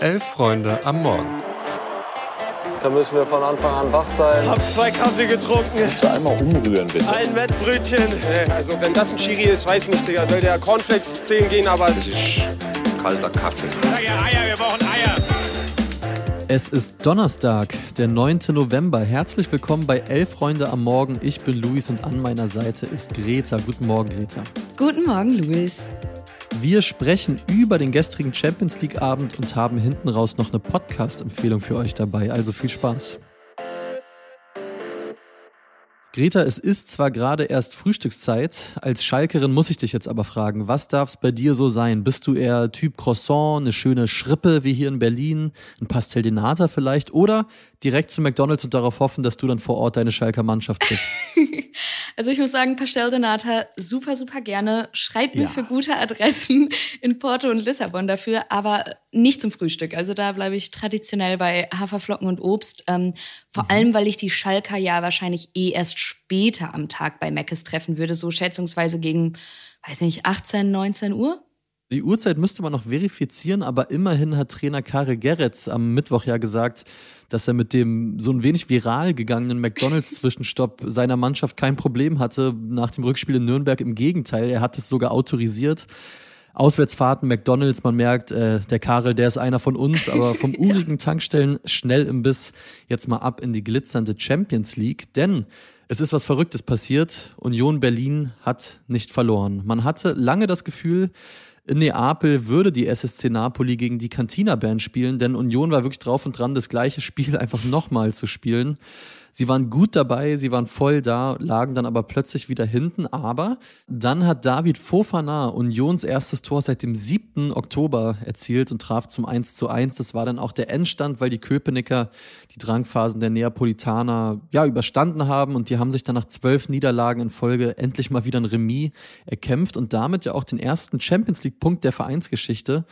Elf Freunde am Morgen. Da müssen wir von Anfang an wach sein. Hab zwei Kaffee getrunken. Kannst du einmal umrühren, bitte? Ein Wettbrötchen. Also wenn das ein Chiri ist, weiß nicht, Digga. Soll der Cornflakes zählen gehen, aber... Das ist kalter Kaffee. Sag ja Eier, wir brauchen Eier. Es ist Donnerstag, der 9. November. Herzlich willkommen bei Elf Freunde am Morgen. Ich bin Luis und an meiner Seite ist Greta. Guten Morgen, Greta. Guten Morgen, Luis. Wir sprechen über den gestrigen Champions League Abend und haben hinten raus noch eine Podcast-Empfehlung für euch dabei. Also viel Spaß. Greta, es ist zwar gerade erst Frühstückszeit, als Schalkerin muss ich dich jetzt aber fragen, was darf es bei dir so sein? Bist du eher Typ Croissant, eine schöne Schrippe wie hier in Berlin, ein Pastel de Nata vielleicht oder direkt zu McDonalds und darauf hoffen, dass du dann vor Ort deine Schalker Mannschaft kriegst? also ich muss sagen, Pastel de Nata super, super gerne. Schreibt mir Ja. für gute Adressen in Porto und Lissabon dafür, aber nicht zum Frühstück. Also da bleibe ich traditionell bei Haferflocken und Obst. Ähm, vor allem, weil ich die Schalker ja wahrscheinlich eh erst später am Tag bei Meckes treffen würde, so schätzungsweise gegen, weiß nicht, 18, 19 Uhr. Die Uhrzeit müsste man noch verifizieren, aber immerhin hat Trainer Karel Geretz am Mittwoch ja gesagt, dass er mit dem so ein wenig viral gegangenen McDonalds-Zwischenstopp seiner Mannschaft kein Problem hatte nach dem Rückspiel in Nürnberg. Im Gegenteil, er hat es sogar autorisiert. Auswärtsfahrten, McDonalds, man merkt, äh, der Karel, der ist einer von uns, aber vom urigen Tankstellen schnell im Biss jetzt mal ab in die glitzernde Champions League, denn es ist was Verrücktes passiert. Union Berlin hat nicht verloren. Man hatte lange das Gefühl, in Neapel würde die SSC Napoli gegen die Cantina Band spielen, denn Union war wirklich drauf und dran, das gleiche Spiel einfach nochmal zu spielen. Sie waren gut dabei, sie waren voll da, lagen dann aber plötzlich wieder hinten. Aber dann hat David Fofana Unions erstes Tor seit dem 7. Oktober erzielt und traf zum 1 zu 1. Das war dann auch der Endstand, weil die Köpenicker die Drangphasen der Neapolitaner ja überstanden haben und die haben sich dann nach zwölf Niederlagen in Folge endlich mal wieder ein Remis erkämpft und damit ja auch den ersten Champions League Punkt der Vereinsgeschichte.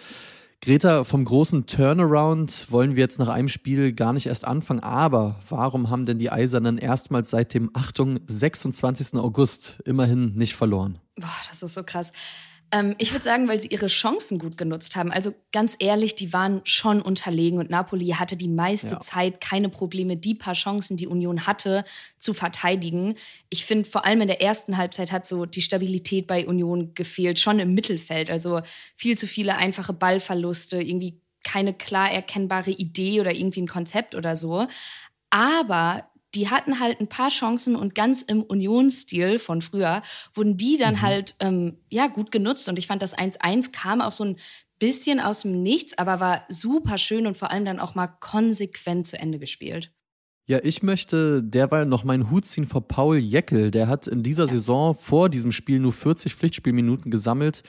Greta, vom großen Turnaround wollen wir jetzt nach einem Spiel gar nicht erst anfangen, aber warum haben denn die Eisernen erstmals seit dem, Achtung, 26. August immerhin nicht verloren? Boah, das ist so krass. Ähm, ich würde sagen, weil sie ihre Chancen gut genutzt haben. Also ganz ehrlich, die waren schon unterlegen und Napoli hatte die meiste Ja. Zeit keine Probleme, die paar Chancen, die Union hatte, zu verteidigen. Ich finde, vor allem in der ersten Halbzeit hat so die Stabilität bei Union gefehlt, schon im Mittelfeld. Also viel zu viele einfache Ballverluste, irgendwie keine klar erkennbare Idee oder irgendwie ein Konzept oder so. Aber die hatten halt ein paar Chancen und ganz im Unionsstil von früher wurden die dann halt ähm, ja gut genutzt. Und ich fand, das 1-1 kam auch so ein bisschen aus dem Nichts, aber war super schön und vor allem dann auch mal konsequent zu Ende gespielt. Ja, ich möchte derweil noch meinen Hut ziehen vor Paul Jeckel. Der hat in dieser Saison vor diesem Spiel nur 40 Pflichtspielminuten gesammelt.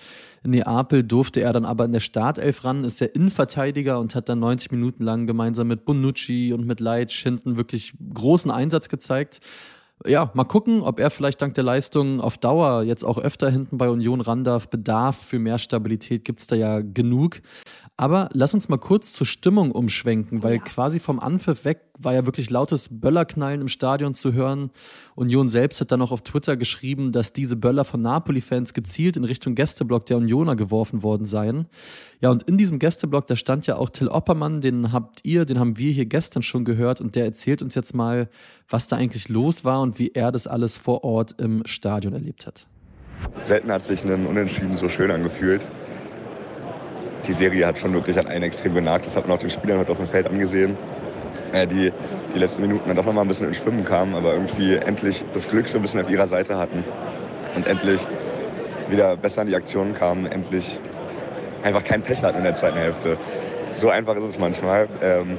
In Neapel durfte er dann aber in der Startelf ran, ist der Innenverteidiger und hat dann 90 Minuten lang gemeinsam mit Bonucci und mit Leitsch hinten wirklich großen Einsatz gezeigt. Ja, mal gucken, ob er vielleicht dank der Leistung auf Dauer jetzt auch öfter hinten bei Union ran darf. Bedarf für mehr Stabilität gibt's da ja genug. Aber lass uns mal kurz zur Stimmung umschwenken, weil Ja. quasi vom Anpfiff weg war ja wirklich lautes Böllerknallen im Stadion zu hören. Union selbst hat dann auch auf Twitter geschrieben, dass diese Böller von Napoli-Fans gezielt in Richtung Gästeblock der Unioner geworfen worden seien. Ja, und in diesem Gästeblock, da stand ja auch Till Oppermann, den habt ihr, den haben wir hier gestern schon gehört und der erzählt uns jetzt mal, was da eigentlich los war und wie er das alles vor Ort im Stadion erlebt hat. Selten hat sich ein Unentschieden so schön angefühlt. Die Serie hat schon wirklich an einen extrem genagt. Das hat man auch den Spielern heute auf dem Feld angesehen. Äh, die die letzten Minuten dann doch noch mal ein bisschen ins Schwimmen kamen, aber irgendwie endlich das Glück so ein bisschen auf ihrer Seite hatten. Und endlich wieder besser in die Aktionen kamen, endlich einfach kein Pech hatten in der zweiten Hälfte. So einfach ist es manchmal. Ähm,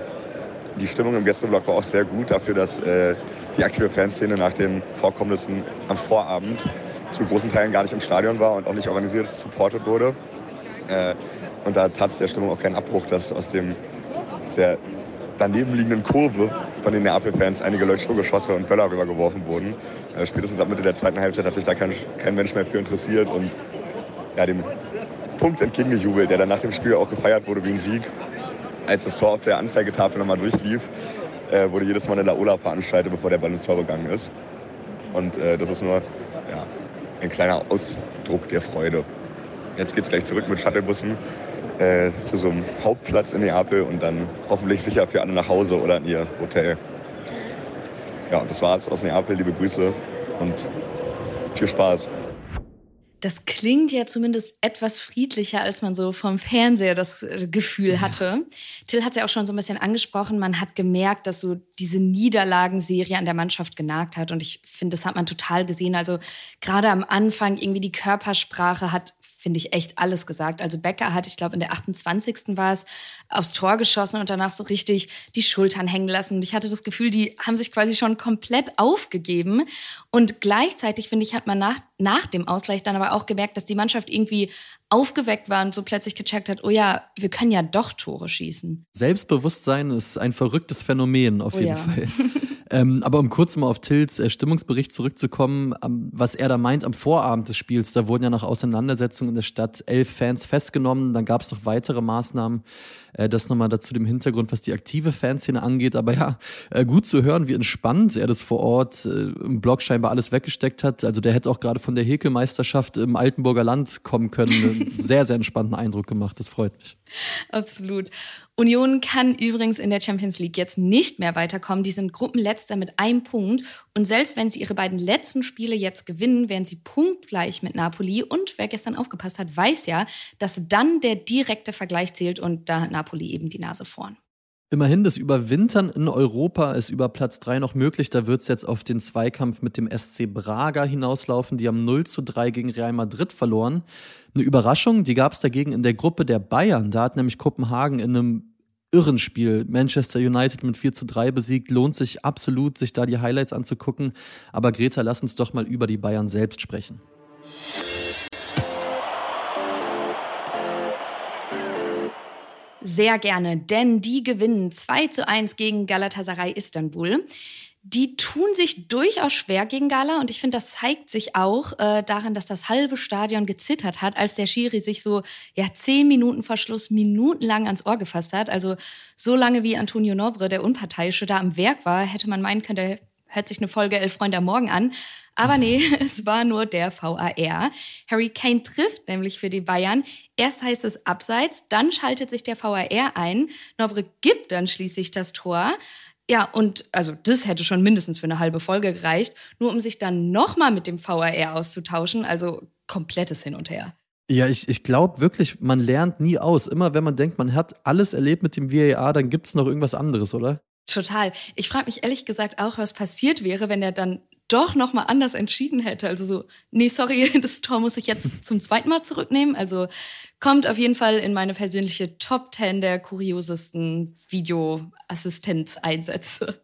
die Stimmung im Gästeblock war auch sehr gut dafür, dass äh, die aktive Fanszene nach den Vorkommnissen am Vorabend zu großen Teilen gar nicht im Stadion war und auch nicht organisiert supportet wurde. Äh, und da tat es der Stimmung auch keinen Abbruch, dass aus dem sehr daneben liegenden Kurve von den Neapel-Fans einige Leuchtturmgeschosse und Böller rübergeworfen wurden. Äh, spätestens ab Mitte der zweiten Halbzeit hat sich da kein, kein Mensch mehr für interessiert und ja, dem Punkt entgegengejubelt, der dann nach dem Spiel auch gefeiert wurde wie ein Sieg. Als das Tor auf der Anzeigetafel nochmal durchlief, äh, wurde jedes Mal eine Laola veranstaltet, bevor der Ball ins Tor gegangen ist. Und äh, das ist nur ja, ein kleiner Ausdruck der Freude. Jetzt geht es gleich zurück mit Shuttlebussen äh, zu so einem Hauptplatz in Neapel und dann hoffentlich sicher für alle nach Hause oder in ihr Hotel. Ja, das war's aus Neapel. Liebe Grüße und viel Spaß. Das klingt ja zumindest etwas friedlicher, als man so vom Fernseher das äh, Gefühl hatte. Till hat es ja auch schon so ein bisschen angesprochen. Man hat gemerkt, dass so diese Niederlagenserie an der Mannschaft genagt hat. Und ich finde, das hat man total gesehen. Also gerade am Anfang irgendwie die Körpersprache hat finde ich, echt alles gesagt. Also Becker hat, ich glaube, in der 28. war es, aufs Tor geschossen und danach so richtig die Schultern hängen lassen. Und ich hatte das Gefühl, die haben sich quasi schon komplett aufgegeben. Und gleichzeitig, finde ich, hat man nach, nach dem Ausgleich dann aber auch gemerkt, dass die Mannschaft irgendwie aufgeweckt war und so plötzlich gecheckt hat, oh ja, wir können ja doch Tore schießen. Selbstbewusstsein ist ein verrücktes Phänomen auf oh jeden ja. Fall. Ähm, aber um kurz mal auf Tills äh, Stimmungsbericht zurückzukommen, ähm, was er da meint am Vorabend des Spiels, da wurden ja nach Auseinandersetzungen in der Stadt elf Fans festgenommen, dann gab es noch weitere Maßnahmen. Äh, das nochmal dazu dem Hintergrund, was die aktive Fanszene angeht. Aber ja, äh, gut zu hören, wie entspannt er das vor Ort äh, im Blog scheinbar alles weggesteckt hat. Also der hätte auch gerade von der Häkelmeisterschaft im Altenburger Land kommen können. sehr, sehr entspannten Eindruck gemacht. Das freut mich. Absolut. Union kann übrigens in der Champions League jetzt nicht mehr weiterkommen. Die sind Gruppenletzter mit einem Punkt. Und selbst wenn sie ihre beiden letzten Spiele jetzt gewinnen, wären sie punktgleich mit Napoli. Und wer gestern aufgepasst hat, weiß ja, dass dann der direkte Vergleich zählt und da hat Napoli eben die Nase vorn. Immerhin, das Überwintern in Europa ist über Platz 3 noch möglich. Da wird es jetzt auf den Zweikampf mit dem SC Braga hinauslaufen. Die haben 0 zu 3 gegen Real Madrid verloren. Eine Überraschung, die gab es dagegen in der Gruppe der Bayern. Da hat nämlich Kopenhagen in einem irren Spiel. Manchester United mit 4 zu 3 besiegt. Lohnt sich absolut, sich da die Highlights anzugucken. Aber Greta, lass uns doch mal über die Bayern selbst sprechen. Sehr gerne, denn die gewinnen 2 zu 1 gegen Galatasaray Istanbul die tun sich durchaus schwer gegen Gala und ich finde, das zeigt sich auch äh, daran, dass das halbe Stadion gezittert hat, als der Schiri sich so ja zehn Minuten vor Schluss minutenlang ans Ohr gefasst hat. Also so lange wie Antonio Nobre, der Unparteiische, da am Werk war, hätte man meinen können, der hört sich eine Folge Elf Freunde am Morgen an. Aber nee, es war nur der VAR. Harry Kane trifft nämlich für die Bayern. Erst heißt es abseits, dann schaltet sich der VAR ein. Nobre gibt dann schließlich das Tor. Ja, und also das hätte schon mindestens für eine halbe Folge gereicht, nur um sich dann nochmal mit dem VAR auszutauschen. Also komplettes Hin und Her. Ja, ich, ich glaube wirklich, man lernt nie aus. Immer wenn man denkt, man hat alles erlebt mit dem VAR, dann gibt es noch irgendwas anderes, oder? Total. Ich frage mich ehrlich gesagt auch, was passiert wäre, wenn er dann doch noch mal anders entschieden hätte. Also so, nee, sorry, das Tor muss ich jetzt zum zweiten Mal zurücknehmen. Also kommt auf jeden Fall in meine persönliche Top 10 der kuriosesten Videoassistenzeinsätze.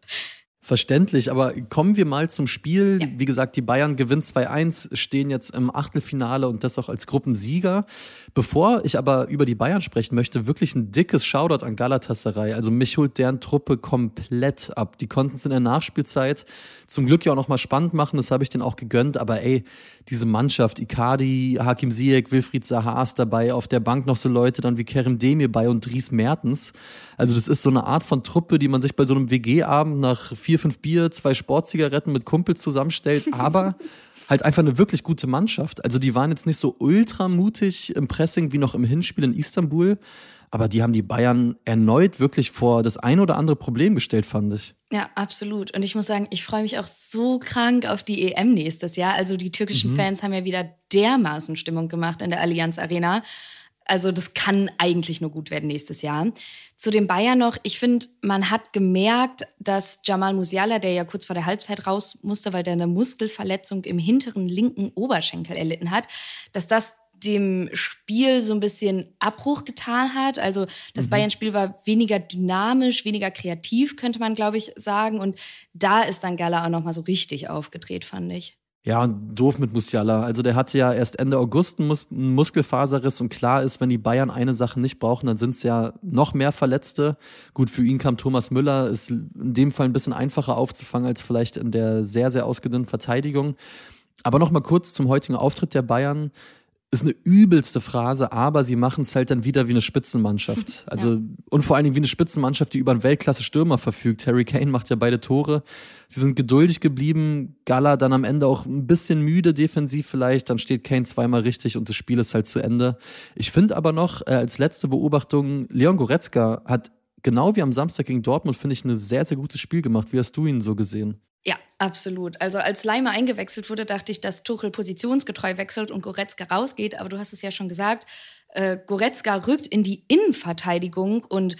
Verständlich, aber kommen wir mal zum Spiel. Ja. Wie gesagt, die Bayern gewinnen 2-1, stehen jetzt im Achtelfinale und das auch als Gruppensieger. Bevor ich aber über die Bayern sprechen möchte, wirklich ein dickes Shoutout an Galatasaray. Also mich holt deren Truppe komplett ab. Die konnten es in der Nachspielzeit zum Glück ja auch nochmal spannend machen, das habe ich denen auch gegönnt. Aber ey, diese Mannschaft, Icardi, Hakim Ziyech, Wilfried Zaha ist dabei, auf der Bank noch so Leute dann wie Kerem Demir bei und Dries Mertens. Also das ist so eine Art von Truppe, die man sich bei so einem WG-Abend nach vier, fünf Bier, zwei Sportzigaretten mit Kumpels zusammenstellt, aber halt einfach eine wirklich gute Mannschaft. Also die waren jetzt nicht so ultra mutig im Pressing wie noch im Hinspiel in Istanbul, aber die haben die Bayern erneut wirklich vor das ein oder andere Problem gestellt, fand ich. Ja, absolut. Und ich muss sagen, ich freue mich auch so krank auf die EM nächstes Jahr. Also die türkischen mhm. Fans haben ja wieder dermaßen Stimmung gemacht in der Allianz Arena. Also das kann eigentlich nur gut werden nächstes Jahr. Zu den Bayern noch, ich finde, man hat gemerkt, dass Jamal Musiala, der ja kurz vor der Halbzeit raus musste, weil der eine Muskelverletzung im hinteren linken Oberschenkel erlitten hat, dass das dem Spiel so ein bisschen Abbruch getan hat. Also das mhm. Bayern-Spiel war weniger dynamisch, weniger kreativ, könnte man, glaube ich, sagen. Und da ist dann Gala auch nochmal so richtig aufgedreht, fand ich. Ja, doof mit Musiala. Also der hatte ja erst Ende August einen, Mus einen Muskelfaserriss und klar ist, wenn die Bayern eine Sache nicht brauchen, dann sind es ja noch mehr Verletzte. Gut, für ihn kam Thomas Müller, ist in dem Fall ein bisschen einfacher aufzufangen als vielleicht in der sehr, sehr ausgedünnten Verteidigung. Aber nochmal kurz zum heutigen Auftritt der Bayern ist eine übelste Phrase, aber sie machen es halt dann wieder wie eine Spitzenmannschaft. Also ja. und vor allen Dingen wie eine Spitzenmannschaft, die über einen Weltklasse-Stürmer verfügt. Harry Kane macht ja beide Tore. Sie sind geduldig geblieben. Gala dann am Ende auch ein bisschen müde defensiv vielleicht. Dann steht Kane zweimal richtig und das Spiel ist halt zu Ende. Ich finde aber noch äh, als letzte Beobachtung, Leon Goretzka hat genau wie am Samstag gegen Dortmund finde ich ein sehr sehr gutes Spiel gemacht. Wie hast du ihn so gesehen? Ja, absolut. Also als Leimer eingewechselt wurde, dachte ich, dass Tuchel positionsgetreu wechselt und Goretzka rausgeht. Aber du hast es ja schon gesagt, äh, Goretzka rückt in die Innenverteidigung und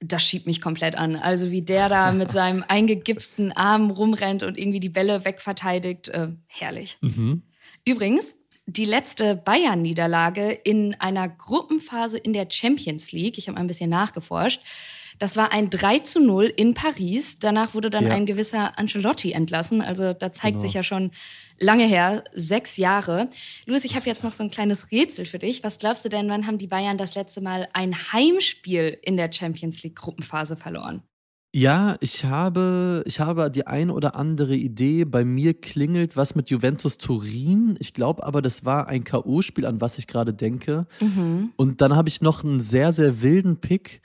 das schiebt mich komplett an. Also wie der da mit seinem eingegipsten Arm rumrennt und irgendwie die Bälle wegverteidigt, äh, herrlich. Mhm. Übrigens, die letzte Bayern-Niederlage in einer Gruppenphase in der Champions League, ich habe ein bisschen nachgeforscht, das war ein 3 zu 0 in Paris. Danach wurde dann ja. ein gewisser Ancelotti entlassen. Also da zeigt genau. sich ja schon lange her, sechs Jahre. Luis, ich habe jetzt noch so ein kleines Rätsel für dich. Was glaubst du denn, wann haben die Bayern das letzte Mal ein Heimspiel in der Champions League Gruppenphase verloren? Ja, ich habe, ich habe die ein oder andere Idee. Bei mir klingelt was mit Juventus Turin. Ich glaube aber, das war ein K.O.-Spiel, an was ich gerade denke. Mhm. Und dann habe ich noch einen sehr, sehr wilden Pick.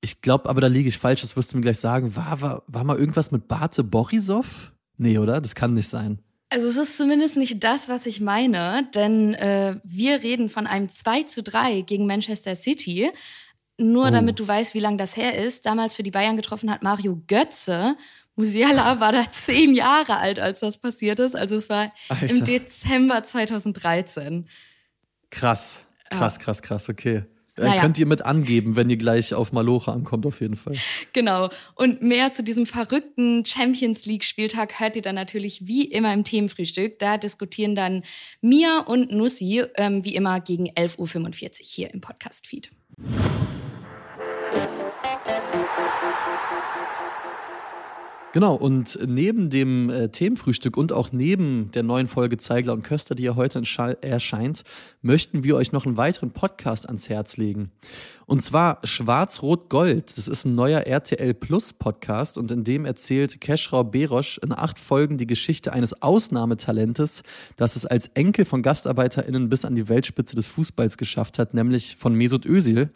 Ich glaube aber, da liege ich falsch, das wirst du mir gleich sagen. War, war, war mal irgendwas mit Bate Borisov? Nee, oder? Das kann nicht sein. Also es ist zumindest nicht das, was ich meine, denn äh, wir reden von einem 2 zu 3 gegen Manchester City. Nur oh. damit du weißt, wie lange das her ist. Damals für die Bayern getroffen hat Mario Götze. Musiala war da zehn Jahre alt, als das passiert ist. Also es war Alter. im Dezember 2013. Krass, krass, krass, krass, okay. Naja. Könnt ihr mit angeben, wenn ihr gleich auf Malocha ankommt, auf jeden Fall. Genau. Und mehr zu diesem verrückten Champions League-Spieltag hört ihr dann natürlich wie immer im Themenfrühstück. Da diskutieren dann Mia und Nussi ähm, wie immer gegen 11.45 Uhr hier im Podcast-Feed. Genau, und neben dem äh, Themenfrühstück und auch neben der neuen Folge Zeigler und Köster, die ja heute erscheint, möchten wir euch noch einen weiteren Podcast ans Herz legen. Und zwar Schwarz-Rot-Gold. Das ist ein neuer RTL Plus Podcast und in dem erzählt Keschrau Berosch in acht Folgen die Geschichte eines Ausnahmetalentes, das es als Enkel von GastarbeiterInnen bis an die Weltspitze des Fußballs geschafft hat, nämlich von Mesut Özil,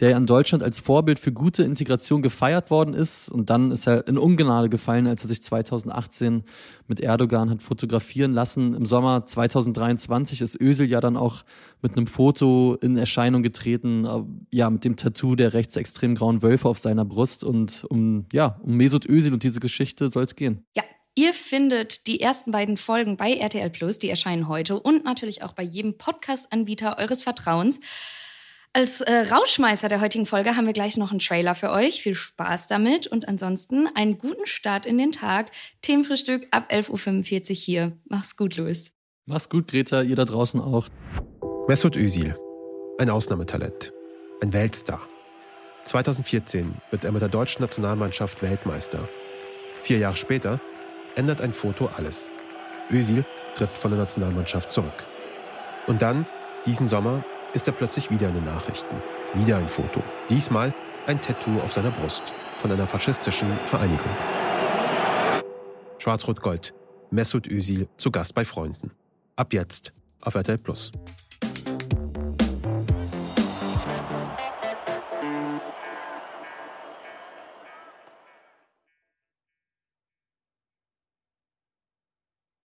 der ja in Deutschland als Vorbild für gute Integration gefeiert worden ist und dann ist er in Ungnade gefallen, als er sich 2018 mit Erdogan hat fotografieren lassen. Im Sommer 2023 ist Özil ja dann auch mit einem Foto in Erscheinung getreten, äh, ja, mit dem Tattoo der rechtsextrem grauen Wölfe auf seiner Brust. Und um, ja, um Mesut Özil und diese Geschichte soll es gehen. Ja, Ihr findet die ersten beiden Folgen bei RTL Plus, die erscheinen heute und natürlich auch bei jedem Podcast-Anbieter eures Vertrauens. Als äh, Rauschmeißer der heutigen Folge haben wir gleich noch einen Trailer für euch. Viel Spaß damit und ansonsten einen guten Start in den Tag. Themenfrühstück ab 11.45 Uhr hier. Mach's gut, Luis. Mach's gut, Greta, ihr da draußen auch. Mesut Özil, ein Ausnahmetalent, ein Weltstar. 2014 wird er mit der deutschen Nationalmannschaft Weltmeister. Vier Jahre später ändert ein Foto alles. Özil tritt von der Nationalmannschaft zurück. Und dann, diesen Sommer, ist er plötzlich wieder in den Nachrichten. Wieder ein Foto. Diesmal ein Tattoo auf seiner Brust von einer faschistischen Vereinigung. Schwarz-Rot-Gold. Mesut Özil zu Gast bei Freunden. Ab jetzt auf RTL Plus.